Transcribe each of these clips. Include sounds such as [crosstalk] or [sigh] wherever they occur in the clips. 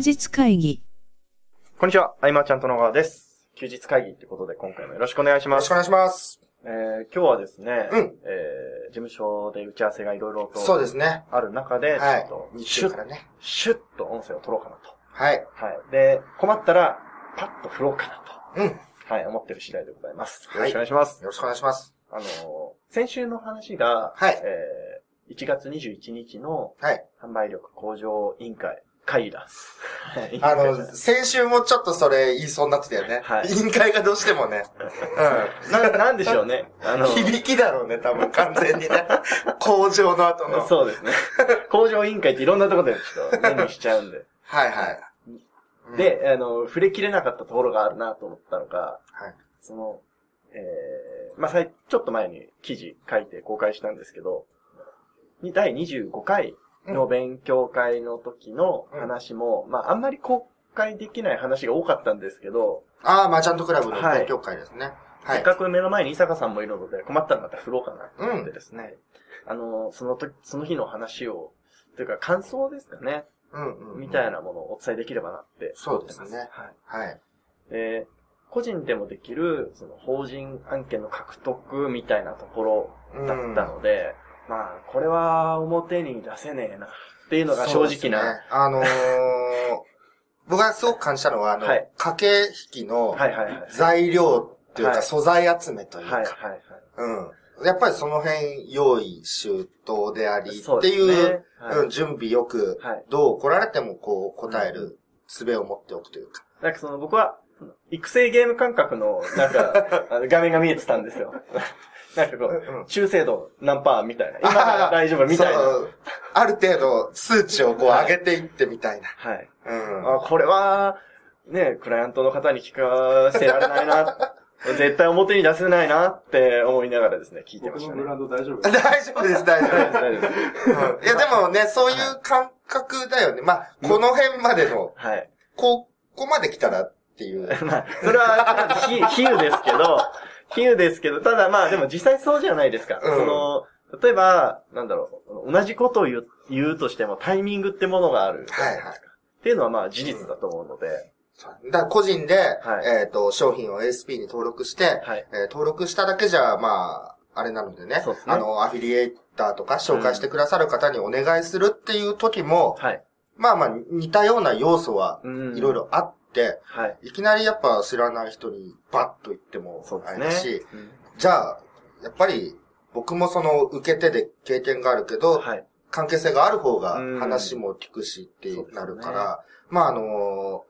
日会議。こんにちは、あいまちゃんと野川です。休日会議ということで今回もよろしくお願いします。よろしくお願いします。えー、今日はですね、うんえー、事務所で打ち合わせがいろいろとそうですね。ある中で、はいちょっと、日シュッ中からね。シュッと音声を取ろうかなと。はい。はい。で、困ったら、パッと振ろうかなうん。よと。はい、思ってる次第でございます。はいよろしくお願いします。ろしくお願いします。あのー、先週の話が、はいえー、1月21日のはい。販売力向上委員会会議だ。はいあの、先週もちょっとそれ言いそうになってたよね。はい委員会がどうしてもね。な、なんでしょうね。あの、うん。響きだろうね、多分完全にね。工場の後の。そうですね。工場委員会っていろんなところでちょっと目にしちゃうんで。はいはい。うん、で、あの、触れきれなかったところがあるなと思ったのが、はい。その、えー、まあ、さいちょっと前に記事書いて公開したんですけど、に第25回の勉強会の時の話も、まあ、あんまり公開できない話が多かったんですけど、ああ、マーチャントクラブのはい勉強会ですね。はい。せっかく目の前に伊坂さんもいるので、困ったらまた振ろうかなと思ってですね、あの、その時、その日の話を、というか感想ですかね、うんうん、うん。みたいなものをお伝えできればなってそうですねはい。はい。で、個人でもできる、その、法人案件の獲得みたいなところだったので、まあ、これは表に出せねえな、っていうのが正直な。あのー、[laughs] 僕がすごく感じたのは、あの、はい駆け引きの。材料っていうか、はい素材集めというか、はいはいはい。うん。やっぱりその辺、用意周到であり、ってそうねいう、はいうん、準備よく、はいどう来られてもこう答える術を持っておくというか。なんかその、僕は、育成ゲーム感覚の、なんか、[laughs] 画面が見えてたんですよ。[laughs] なんかこう中精度何パーみたいな。今なら大丈夫みたいな。そうある程度、数値をこうはい上げていってみたいな。はい。うん。あ、これは、ね、クライアントの方に聞かせられないな。[laughs] 絶対表に出せないなって思いながらですね、聞いてましたね。僕のブランド大丈夫 [laughs] 大丈夫です、大丈夫です。大丈夫です。うんいや、でもね、そういう感覚だよね。まあ、この辺までの、はい。ここまで来たらっていう。まあ、それは、ひ、比喩ですけど、比喩ですけど、ただまあでも実際そうじゃないですか。うんその、例えば、なんだろう、同じことを言う言うとしてもタイミングってものがある。はいはい。っていうのはまあ事実だと思うので、そうだから個人で、はいえっ、と、商品を ASP に登録して、はい。えー登録しただけじゃ、まあ、あれなのでねそうですねあの、アフィリエイターとか紹介してくださる方にお願いするっていう時も、はい。まあまあ、似たような要素はうんいろいろあって、はい。いきなりやっぱ知らない人にバッと言ってもそうですあれだし、ね。じゃあ、やっぱり僕もその受け手で経験があるけど、はい。関係性がある方がうん話も聞くしってなるから、まああの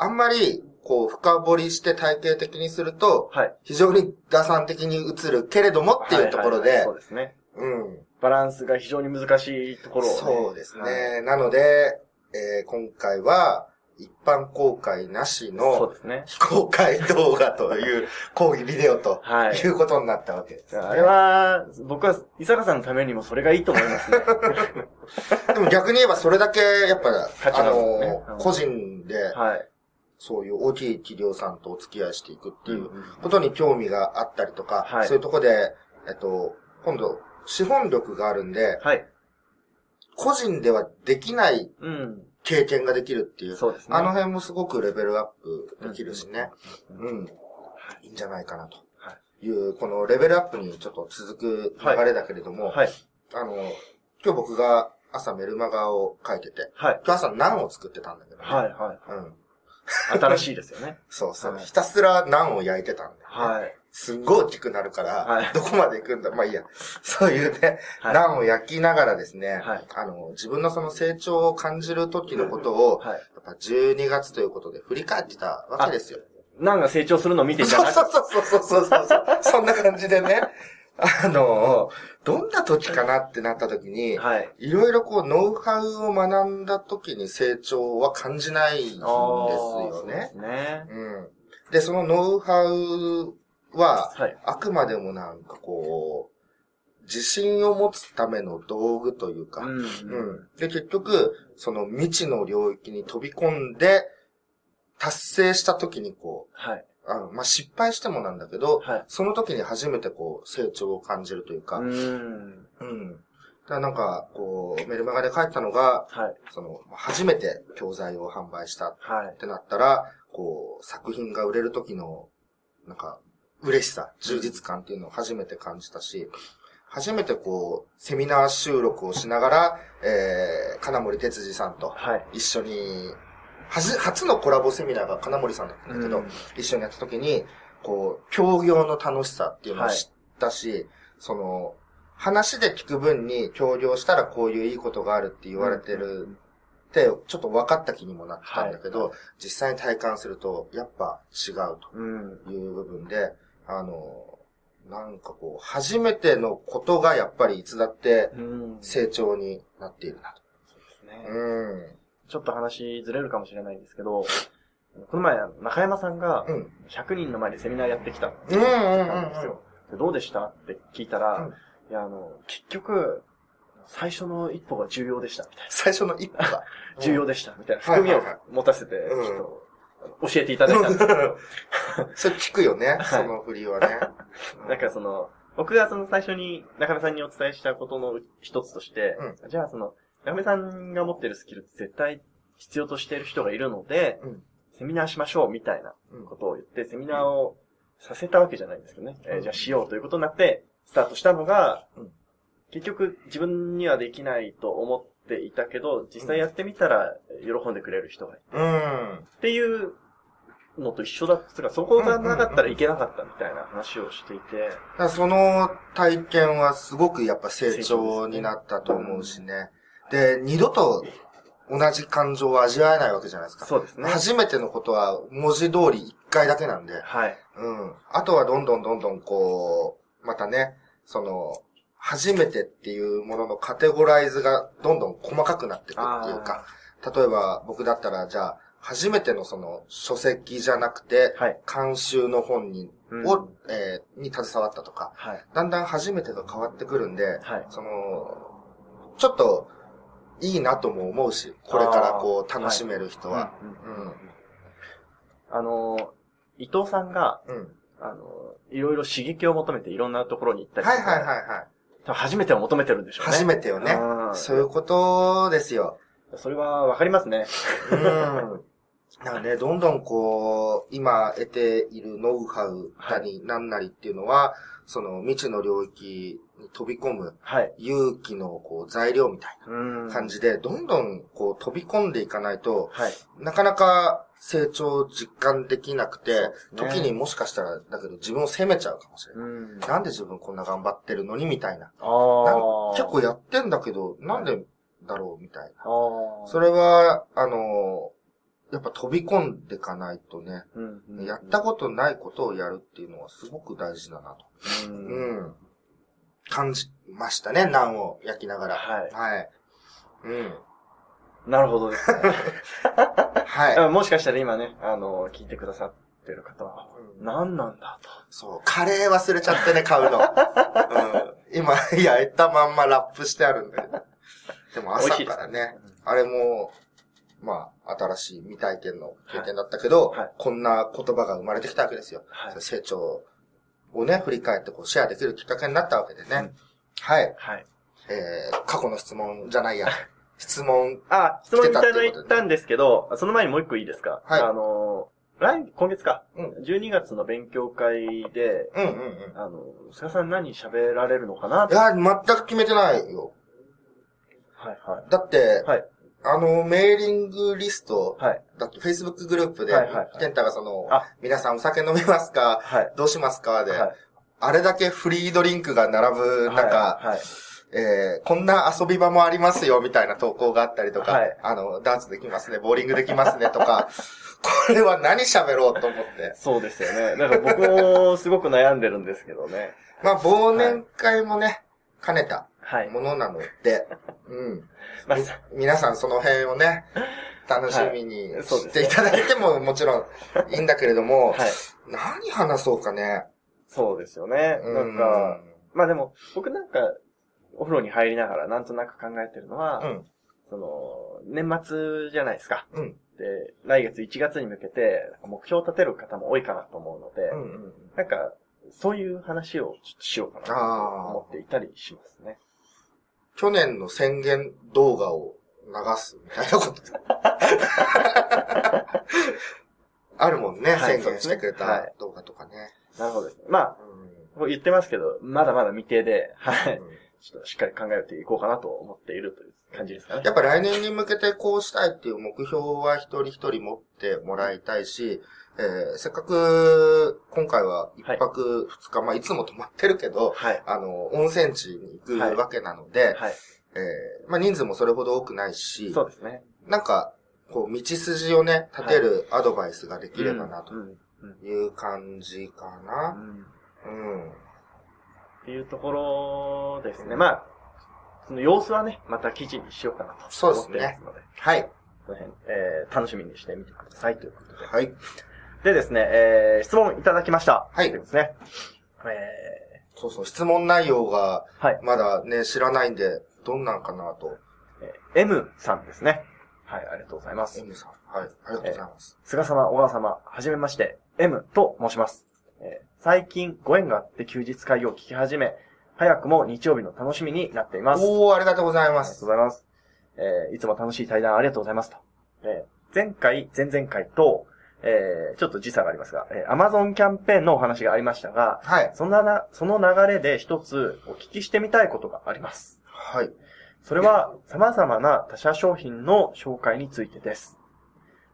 あんまり、こう、深掘りして体系的にすると、はい。非常に打算的に映るけれどもっていうところではいはいはい、そうですね。うん。バランスが非常に難しいところを、ね。そうですね。はいなので、えー今回は、一般公開なしの。非公開動画という講義ビデオとはいいうことになったわけです、ね。あれは、僕は、伊坂さんのためにもそれがいいと思いますね。[laughs] でも逆に言えばそれだけ、やっぱ、価値あのうん個人で、はい。そういう大きい企業さんとお付き合いしていくっていうことに興味があったりとか、はいそういうとこで、えっと、今度、資本力があるんで、はい。個人ではできないうん。経験ができるっていう、そうですね。あの辺もすごくレベルアップできるしね、うんうん、いいんじゃないかなとはいう、このレベルアップにちょっと続く流れだけれども、はい。あの、今日僕が朝メルマガを書いてて、はい。今日朝ナンを作ってたんだけどね、はい。はい。うん。新しいですよね。[laughs] そうそう。はいひたすらナンを焼いてたんだよ、ね。はい。すんごい大きくなるから、はいどこまで行くんだ？まあいいや。そういうね、はいナンを焼きながらですね、はいあの、自分のその成長を感じる時のことを、はい。やっぱ12月ということで振り返ってたわけですよ。なんか成長するのを見てじゃなくそうそうそうそうそうそうそんな感じでね、あの、どんな時かなってなった時に、はい。いろいろこう、ノウハウを学んだ時に成長は感じないんですよそうでねす。ね。うん。で、そのノウハウは、はい。あくまでもなんかこう、自信を持つための道具というか、うん。うん。で、結局、その未知の領域に飛び込んで、達成した時にこう、はい。あの、まあ、失敗してもなんだけど、はい。その時に初めてこう、成長を感じるというか、ううん。ん。だからなんか、こう、メルマガで書いたのが、はい。その、初めて教材を販売したはいっ。てなったら、こう、作品が売れる時の、なんか、嬉しさ、充実感っていうのを初めて感じたし、初めてこう、セミナー収録をしながら、えー、金森哲司さんとはい。一緒に、はじ、初のコラボセミナーが金森さんだったんだけど、うん一緒にやった時に、こう、協業の楽しさっていうのを知ったし、その、話で聞く分に協業したらこういういいことがあるって言われてるって、ちょっと分かった気にもなったんだけど、はい実際に体感すると、やっぱ違ううん。という部分で、あの、なんかこう、初めてのことがやっぱりいつだってうん。成長になっているなと。ねうん。ちょっと話ずれるかもしれないんですけど、この前、中山さんがうん。100人の前でセミナーやってきたってうんですよ。でどうでしたって聞いたら、うんいや、あの、結局、最初の一歩が重要でした、みたい最初の一歩が。な。[laughs] 重要でした、みたいな。はい含みを持たせて、ちうんょっと、教えていただいたんです。けど、それ聞くよね、はい。その振りはね。[laughs] なんかその、僕がその最初に中目さんにお伝えしたことの一つとして、じゃあその、中目さんが持ってるスキルって絶対必要としている人がいるので、うん。セミナーしましょうみたいなうん。ことを言って、セミナーをさせたわけじゃないんですけどね。えーうんじゃあしようということになって、スタートしたのが、うん。結局自分にはできないと思っていたけど、実際やってみたら喜んでくれる人がいる。うん。っていうのと一緒だったから、そこがなかったらいけなかったみたいな話をしていて、だからその体験はすごくやっぱ成長になったと思うしね。で、二度と同じ感情を味わえないわけじゃないですか。そうですね。初めてのことは文字通り一回だけなんで。はい。うん。あとはどんどんどんどんこう、またね、その、初めてっていうもののカテゴライズがどんどん細かくなっていくっていうか、例えば僕だったらじゃあ、初めてのその書籍じゃなくて、はい。監修の本に、うんを、えーに携わったとか、はい。だんだん初めてが変わってくるんで、はい。その、ちょっと、いいなとも思うし、これからこう楽しめる人は。あの、伊藤さんが、うん。うん。あの、いろいろ刺激を求めていろんなところに行ったりとかはいはいはいはい。初めてを求めてるんでしょうね。初めてよね。うんそういうことですよ。それはわかりますね。うん。だからね、どんどんこう、今得ているノウハウなりなんなりっていうのは、その未知の領域に飛び込むはい。勇気のこう材料みたいうん。な感じで、どんどんこう飛び込んでいかないと、はい。なかなか成長を実感できなくて、時にもしかしたら、だけど自分を責めちゃうかもしれない。うん。なんで自分こんな頑張ってるのにみたいな。ああ。結構やってんだけど、なんでだろうみたいな。それは、あの、やっぱ飛び込んでいかないとね、うんうん。やったことないことをやるっていうのはすごく大事だなと。う。うんん。感じましたね、ナンを焼きながら。はいはい。うん。なるほどですね。[laughs] はい。あもしかしたら今ね、あの、聞いてくださってる方は、うん何なんだと。そう、カレー忘れちゃってね、買うの。[laughs] うん。今、焼いたまんまラップしてあるんだけど。でも朝からね、あれも、まあ、新しい未体験の経験だったけど、はいはいこんな言葉が生まれてきたわけですよ。はい。成長をね、振り返ってこうシェアできるきっかけになったわけでね。うんはい。はい。えー、過去の質問じゃないや。質問、あ、質問いただいたんですけど、その前にもう一個いいですか？はいあの、来、今月か。うん12月の勉強会で、うんうんうん。あの、菅さん何喋られるのかな？いや、全く決めてないよ。はいはだって、はいあの、メーリングリスト、い。はい。だって Facebook グループで、はいはいはいケンタがそのあ、皆さんお酒飲みますか？はい。どうしますか？で、はい。あれだけフリードリンクが並ぶ中、はい。えー、こんな遊び場もありますよ、みたいな投稿があったりとか、はいあの、ダーツできますね、ボーリングできますね、とか、[laughs] これは何喋ろうと思って。そうですよね。だから僕もすごく悩んでるんですけどね。[laughs] まあ、忘年会もね、兼ねたはい。ものなので、うん。[laughs] まあみ皆さんその辺をね、楽しみにしていただいてももちろんいいんだけれども、はい。何話そうかね。そうですよね。なんか、まあでも、僕なんか、お風呂に入りながらなんとなく考えてるのは、うん、その、年末じゃないですか。うん、で、来月1月に向けて、目標を立てる方も多いかなと思うので、うん、うん。なんか、そういう話をちょっとしようかなと思っていたりしますね。去年の宣言動画を流すみたいなこと。[laughs] あるもんね、はい宣言してくれた動画とかね。なるほどですね。まあ、もう言ってますけど、まだまだ未定で、はい。うんちょっとしっかり考えていこうかなと思っているという感じですかね。やっぱ来年に向けてこうしたいっていう目標は一人一人持ってもらいたいし、えーせっかく今回は一泊二日、まあいつも泊まってるけど、はい。あの、温泉地に行くわけなので、はい。えーまあ人数もそれほど多くないし、そうですね。なんか、こう、道筋をね、立てるアドバイスができればなとうんうんいう感じかうな。んうん。っていうところですね。まあ、その様子はね、また記事にしようかなと思ってますので、はい。その辺、えー、楽しみにしてみてくださいということで。はい。でですね、えー、質問いただきました。はいですね。えそうそう、質問内容がー、はい。まだね、知らないんで、どんなんかなと。えー M さんですね。はい、ありがとうございます。M さん。はい。ありがとうございます。菅様、小川様、はじめまして、M と申します。えー最近ご縁があって休日会を聞き始め、早くも日曜日の楽しみになっています。おー、ありがとうございありがとうます。ございます。えーいつも楽しい対談ありがとうございますと。えー前回、前々回と、えーちょっと時差がありますが、えー Amazon キャンペーンのお話がありましたが、はい。そんなな、その流れで一つお聞きしてみたいことがあります。はい。それは様々な他社商品の紹介についてです。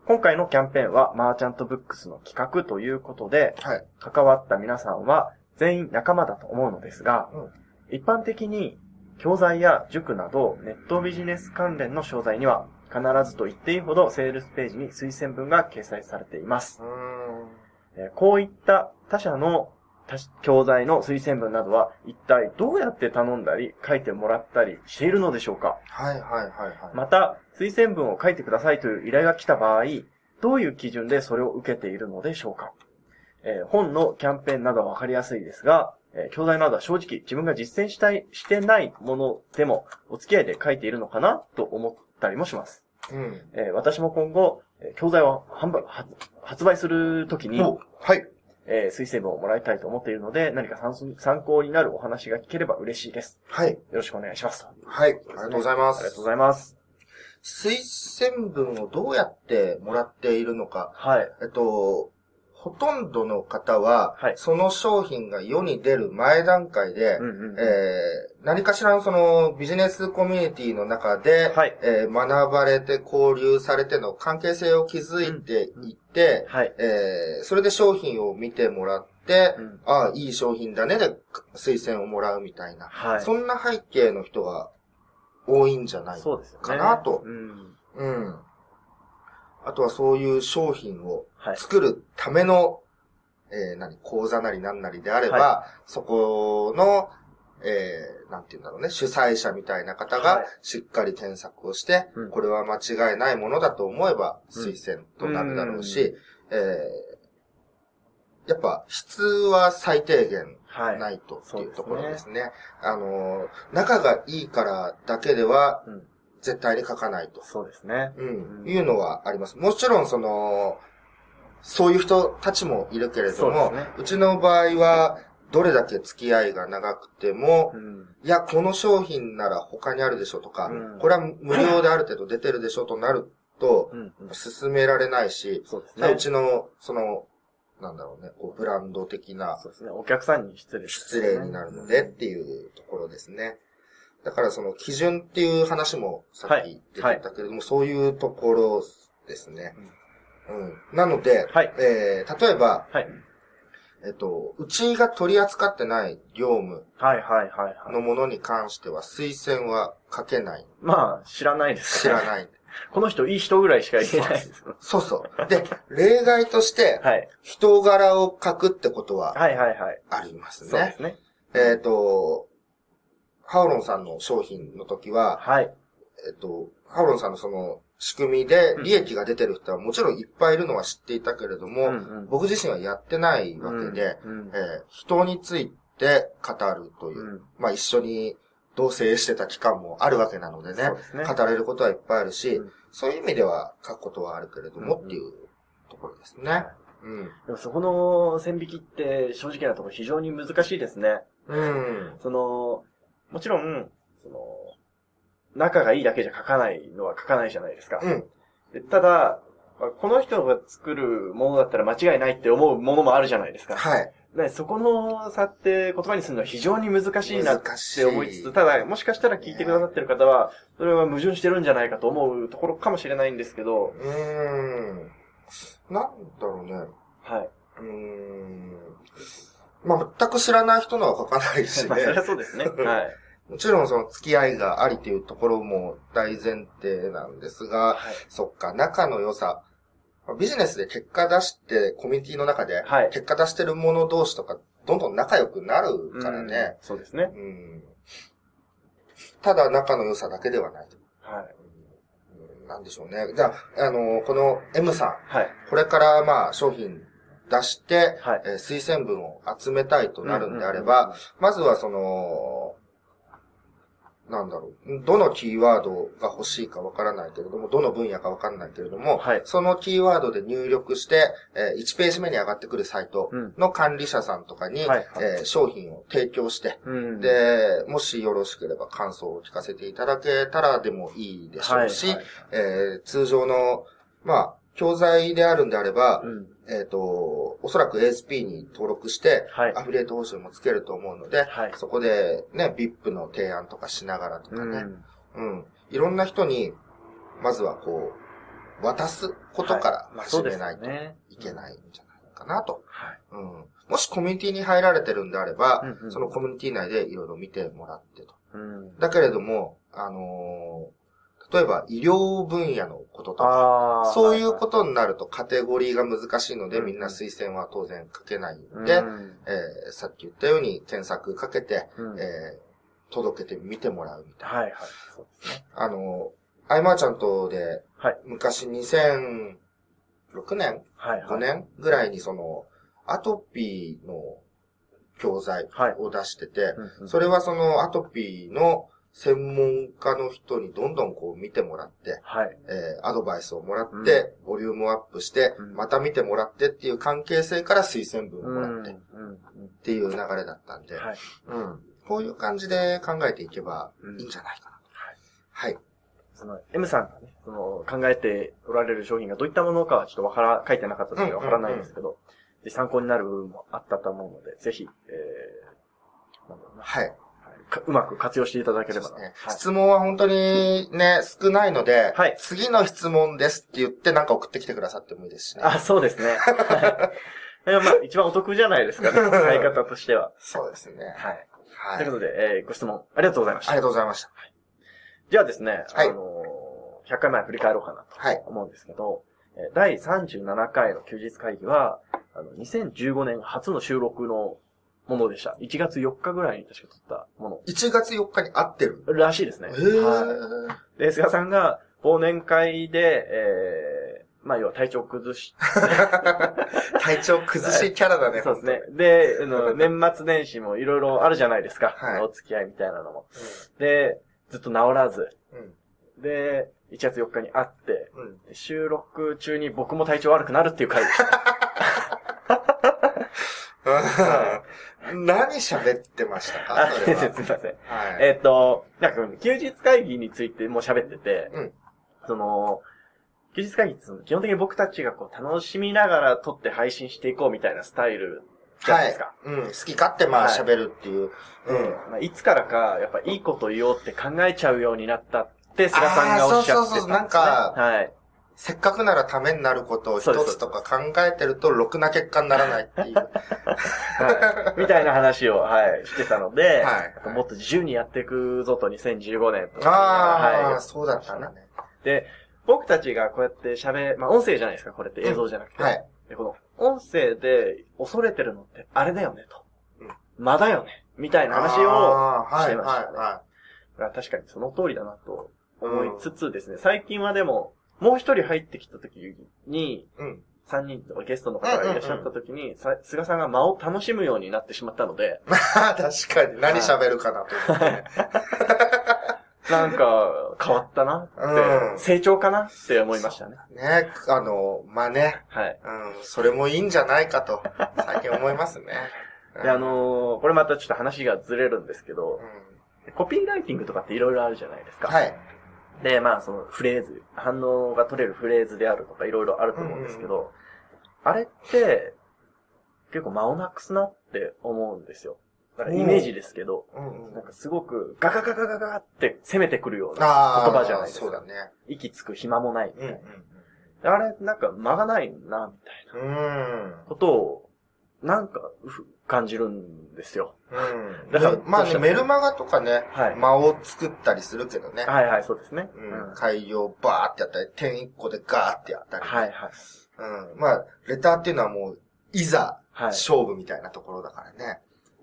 今回のキャンペーンはマーチャントブックスの企画ということで、はい。関わった皆さんは全員仲間だと思うのですが、うん一般的に教材や塾などネットビジネス関連の商材には必ずと言っていいほどセールスページに推薦文が掲載されています。えーこういった他社の他教材の推薦文などは一体どうやって頼んだり書いてもらったりしているのでしょうか？はいはいはいはい。また、推薦文を書いてくださいという依頼が来た場合、どういう基準でそれを受けているのでしょうか、えー本のキャンペーンなどはわかりやすいですが、えー教材などは正直自分が実践したい、してないものでもお付き合いで書いているのかなと思ったりもします。うん。えー私も今後、えー教材を販売、発発売するときに、おはい。えー推薦文をもらいたいと思っているので、何か参参考になるお話が聞ければ嬉しいです。はい。よろしくお願いします。はい。ありがとうございます。ありがとうございます。推薦文をどうやってもらっているのか。はい。えっと、ほとんどの方は、はいその商品が世に出る前段階で、何かしらのそのビジネスコミュニティの中で、はい。えー学ばれて交流されての関係性を築いていって、はい。えーそれで商品を見てもらって、うんああ、いい商品だねで推薦をもらうみたいな、はい。そんな背景の人が多いんじゃない。かなとうん。うん。あとはそういう商品をはい。作るための、えー何、講座なりなんなりであれば、はそこの、えーなんて言うんだろうね、主催者みたいな方はがいしっかり添削をして、うんこれは間違いないものだと思えばうん推薦となるだろうし、えーやっぱ質は最低限はい。ないとっていうところですすね。あのー、仲がいいからだけではうん。絶対に書かないと。そうですね。うんう。んいうのはあります。もちろん、その、そういう人たちもいるけれども、ですねうちの場合は、どれだけ付き合いが長くても、うん。いや、この商品なら他にあるでしょとか、うんこれは無料である程度出てるでしょとなると、うん。うん進められないし、そうですね。うちの、その、なんだろうね、こうブランド的なそうですね。お客さんに失礼です失ね、礼になるのでっていうところですね。だからその基準っていう話もさっき出てたけれども、そういうところですね。うん。なので、はいえー、例えば、はい。えっと、うちが取り扱ってない業務はいはいはいはい。のものに関しては推薦は書けない。まあ、知らないですい。知らない。この人いい人ぐらいしか言えない。そうそう。[laughs] で、例外として、はい。人柄を書くってことははいはいはい。ありますね。そうですね。えっ、と、ハオロンさんの商品の時は、はい。えっと、ハオロンさんのその仕組みで利益が出てる人はもちろんいっぱいいるのは知っていたけれども、うんうん僕自身はやってないわけで、うんうんえー人について語るという、うんまあ一緒に同棲してた期間もあるわけなのでね、ですね。語れることはいっぱいあるし、うんそういう意味では書くことはあるけれどもっていうところですね。うん。でもそこの線引きって正直なところ非常に難しいですね。うん。その、もちろん、その、仲がいいだけじゃ書かないのは書かないじゃないですか。うん。でただ、まあこの人が作るものだったら間違いないって思うものもあるじゃないですか。はい。ね、そこの差って言葉にするのは非常に難しいなって思いつつ、ただ、もしかしたら聞いてくださってる方は、それは矛盾してるんじゃないかと思うところかもしれないんですけど、うーん。なんだろうね。はい。うーん。まあ、全く知らない人のは書かないし [laughs] まあ、そりね。ゃそうですね。[laughs] はい。もちろんその付き合いがありというところも大前提なんですが、はい。そっか、仲の良さ。まあビジネスで結果出して、コミュニティの中で、はい結果出してる者同士とか、どんどん仲良くなるからね。うん。そうですね。うん。ただ仲の良さだけではない。はい。うんなんでしょうね。じゃあ、あの、この M さん、はい。これからまあ商品出して、はいえー推薦文を集めたいとなるんであれば、まずはその、なんだろう、どのキーワードが欲しいかわからないけれども、どの分野かわからないけれども、はい。そのキーワードで入力して、え1ページ目に上がってくるサイトうん。の管理者さんとかに、えー商品を提供して、うん、で、もしよろしければ感想を聞かせていただけたらでもいいでしょうし、はい。はい。えー通常の、まあ、教材であるんであれば、うん。えっ、と、おそらく ASP に登録して、はいアフィリエイト報酬もつけると思うので、はいそこでね、VIP の提案とかしながらとかね、うん。うん、いろんな人に、まずはこう、渡すことから始めないと。いけないんじゃないかなと。はい。うん、もしコミュニティに入られてるんであれば、うんうんそのコミュニティ内でいろいろ見てもらってと。うん。だけれども、あのー例えば医療分野のこととか。そういうことになるとカテゴリーが難しいので、うんみんな推薦は当然書けないうんので、えーさっき言ったように検索かけて、うんえー届けてみてもらうみたいな。はいはい。そうですね。あのー、アイマーちゃんとで、はい昔2006年はいはい。5年ぐらいにその、アトピーの教材はいを出してて、それはそのアトピーの専門家の人にどんどんこう見てもらって、はい。えーアドバイスをもらって、ボリュームアップして、うんまた見てもらってっていう関係性から推薦文をもらってっうんうんていう流れだったんで、はい。うん。こういう感じで考えていけばいいんじゃないかな。はい。その、M さんがね、その、考えておられる商品がどういったものかはちょっとわから、書いてなかったのでわからないんですけど、で参考になる部分もあったと思うので、ぜひ、えー、なんだろうな、はい。うまく活用していただければな。ねはい質問は本当にね、[laughs] 少ないので、はい次の質問ですって言ってなんか送ってきてくださってもいいですしね。あ、そうですね。はい [laughs] まあ、一番お得じゃないですかね、[laughs] 使い方としては。そうですね。はい。はい。ということで、えーご質問ありがとうございました。ありがとうございました。じゃあですね、はいあのー、100回前振り返ろうかなとはい。思うんですけど、えー第37回の休日会議は、あの、2015年初の収録のものでした。1月4日ぐらいに確か撮ったも1月4日に会ってる。のらしいですね。へーはい。で、菅さんが忘年会で、えー、まあ、要は体調崩し、[laughs] 体調崩しキャラだね。そうですね。で、あの、[laughs] 年末年始もいろいろあるじゃないですか。はいお付き合いみたいなのも。で、ずっと治らず。うん。で、1月4日に会って、うん。うん。収録中に僕も体調悪くなるっていう回でした。[laughs] 何喋ってましたか？あ、それは。[laughs] すいません。はい。えっと、なんか、休日会議についてもう喋ってて、うんその、休日会議って基本的に僕たちがこう楽しみながら撮って配信していこうみたいなスタイルじゃないですか。うん。好き勝手まあはい喋るっていう。うん。まあ、いつからか、やっぱいいこと言おうって考えちゃうようになったって、菅さんがおっしゃってたんです、ね。そうそうそうなんかはい。せっかくならためになることを一つとか考えてると、ろくな結果にならないっていう。はい。みたいな話を、はい、してたので、はいもっと自由にやっていくぞと2015年と。ああ、はい。そうだったんだね。で、僕たちがこうやって喋、まあ音声じゃないですか、これって映像じゃなくて。はい。で、この音声で恐れてるのってあれだよねと。うんまだよね。みたいな話を、あーはい、してましたねはあ確かにその通りだなと思いつつですね、最近はでも、もう一人入ってきた時に、い。うん。三人とかゲストの方がいらっしゃった時に、さ菅さんが間を楽しむようになってしまったので、まあ、確かに。何喋るかなと思ってね。なんか変わったなって、うん成長かなって思いましたね。ね、あの、まあね。はい。うん、それもいいんじゃないかと、最近思いますね。で、あのーこれまたちょっと話がずれるんですけど、コピーライティングとかっていろいろあるじゃないですか。はい。で、まあ、そのフレーズ、反応が取れるフレーズであるとかいろいろあると思うんですけど、あれって、結構間をなくすなって思うんですよ。イメージですけど、うんうんなんかすごくガガガガガガって攻めてくるような。言葉じゃないですか。そうだね。息つく暇もないみうんたいな。あれ、なんか間がないな、みたいうん。うん。なことを、なんか、ふ感じるんですよ。うん。だからまあね、メルマガとかね、はい間を作ったりするけどね。はいはい、そうですね。うん。改行バーってやったり、点一個でガーってやったり。はいはい。うん。まあ、レターっていうのはもう、いざ、はい。勝負みたいなところだからね。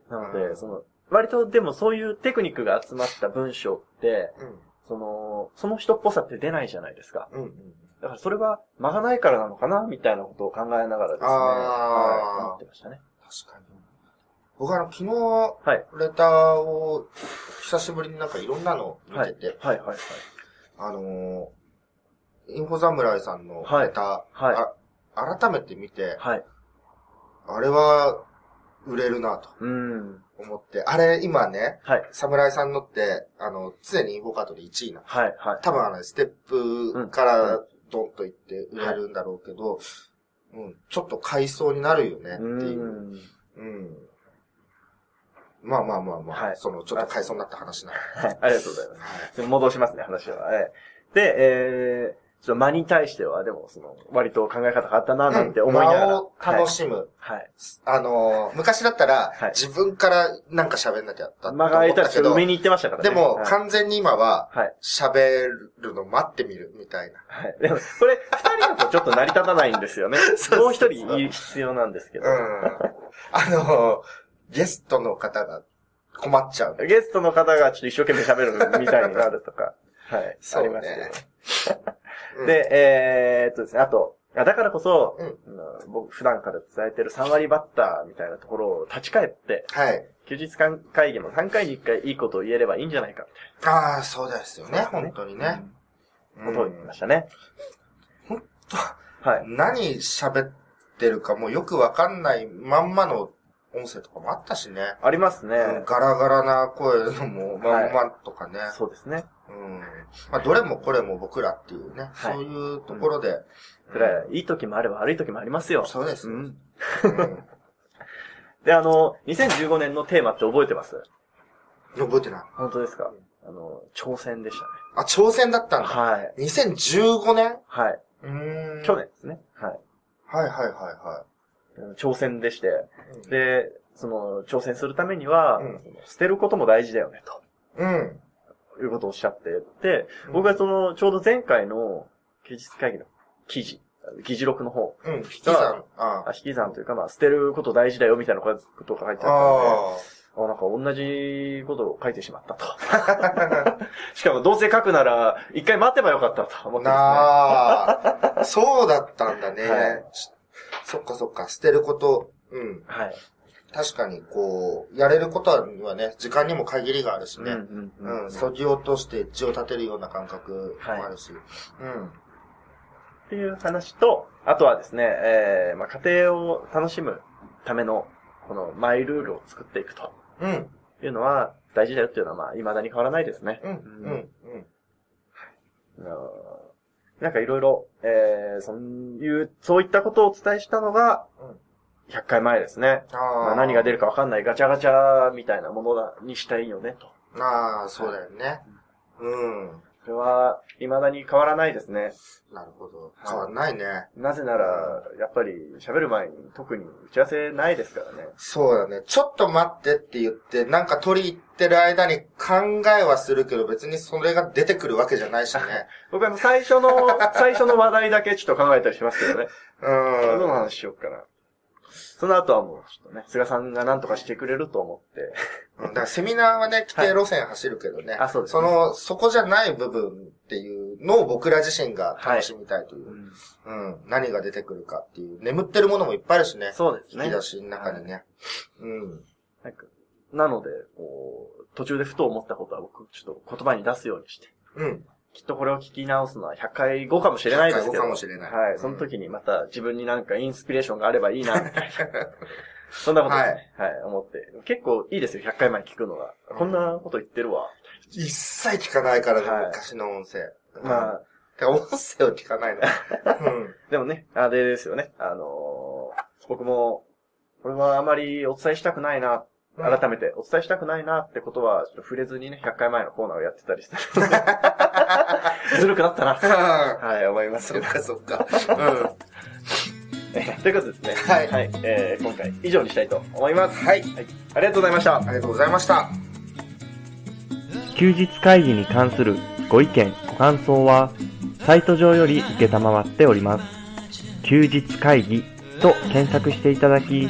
なので、うんその、割とでもそういうテクニックが集まった文章って、うん。その、その人っぽさって出ないじゃないですか。うんうん。だからそれは間がないからなのかなみたいなことを考えながらですね。はい、思ってましたね。確かに。僕あの、昨日、はい。レターを、久しぶりになんかいろんなの見はいてて、。はい、はい、はい。あのー、インフォ侍さんのはいレター、はあ改めて見て、はい。あれは、売れるなとうん。思って、あれ今ね、はい。侍さんのって、あの、常にインフォカードで1位なの。はい、はい。多分あの、ステップからドンといって売れるんだろうけど、うん、ちょっと買いそうになるよねってういう。ん。うん。まあまあまあまあ、はいその、ちょっと買いそうになった話なの。はい、ありがとうございます。戻しますね、話は。ええで、えー、ちょっと間に対しては、でも、その、割と考え方変わったな、なんて思いながら。間を楽しむ。はい。あのー、昔だったら、はい自分からなんか喋んなきゃだった間が空いたらちょっと上に行ってましたからね。でも、はい完全に今は、はい。喋るの待ってみるみたいな。はい。でも、これ、二人だとちょっと成り立たないんですよね。[laughs] もう一人必要なんですけど。うん。あのー、ゲストの方が困っちゃう。ゲストの方がちょっと一生懸命喋るみたいになるとか。[laughs] はい。そうねありますけど。うん、で、えー、っとですね、あと、あだからこそ、うんうん僕普段から伝えてる3割バッターみたいなところを立ち返って、はい。休日間会議の3回に1回いいことを言えればいいんじゃないか、みああ、そうですよね、ね本当に。ね。うんことを言いましたね。ほんとはい。何喋ってるかもうよくわかんないまんまの音声とかもあったしね。ありますね。うんガラガラな声のもまんまとかね。そうですね。うん。まあ、どれもこれも僕らっていうね、はいそういうところで。それはいい時もあれば悪い時もありますよ。そうです。うん。うん [laughs] で、あの、2015年のテーマって覚えてます？覚えてない。本当ですか？あの、挑戦でしたね。あ、挑戦だったんだ。はい。2015年？はい。うーん。去年ですね。はい。はいはいはいは挑戦でして。い。で、その、挑戦するためには、うん捨てることも大事だよね、うん。ということをおっしゃってて、僕はその、ちょうど前回の休日会議の記事、議事録の方、うん。引き算。ああ引き算というか、まあ、捨てること大事だよ、みたいなことが書いてあったので、ああなんか同じことを書いてしまったと。[laughs] しかも、どうせ書くなら、一回待てばよかったと思あ。ってまなあ。そうだったんだね。はいしそっかそっか、捨てること。うん。はい。確かに、こう、やれることにはね、時間にも限りがあるしね。うんう、うんん。そぎ落として血を立てるような感覚もあるし。うん。っていう話と、あとはですね、えー、まあ、家庭を楽しむための、このマイルールを作っていくとうん。いうのは大事だよっていうのは、まあ、未だに変わらないですね。うん。うん。うん。あのなんかいろいろ、えー、そういう、そういったことをお伝えしたのが、100回前ですね。あまあ、あ。何が出るかわかんないガチャガチャみたいなものだにしたいよね、と。ああ、そうだよね。うん。それは、未だに変わらないですね。なるほど。変わんないね。なぜなら、やっぱり喋る前に特に打ち合わせないですからね。そうだね。ちょっと待ってって言って、なんか取り入ってる間に考えはするけど、別にそれが出てくるわけじゃないしね。[laughs] 僕あの、最初の、最初の話題だけちょっと考えたりしますけどね。[laughs] うどのん。話しようかな。その後はもう、ちょっとね、菅さんが何とかしてくれると思って。うんだからセミナーはね、規定路線走るけどね。あそうですねの、そこじゃない部分っていうのを僕ら自身が楽しみたいという。うん。何が出てくるかっていう。眠ってるものもいっぱいあるしね。そうですね。引き出しの中にね。うん。なんかなので、こう、途中でふと思ったことは僕、ちょっと言葉に出すようにして。うん。きっとこれを聞き直すのは100回後かもしれないですけど。100回後かもしれないはい。うんその時にまた自分になんかインスピレーションがあればいいな、みたいな。[laughs] そんなことですね。はい、思って。結構いいですよ、100回前聞くのが。こんなこと言ってるわ。一切聞かないからね、はい昔の音声。まあ、てか音声を聞かないの。[laughs] うん。でもね、あれですよね。あのー僕も、これはあまりお伝えしたくないな、改めてお伝えしたくないなってことは、ちょっと触れずにね、100回前のコーナーをやってたりしてるので [laughs] ずるくなったな。[laughs] はい、思いますそっけど。かそっか。うん。えーということでですね。はいはい。えー今回以上にしたいと思います。はい。はい。ありがとうございました。ありがとうございました。休日会議に関するご意見、ご感想は、サイト上より受けたまわっております。休日会議と検索していただき、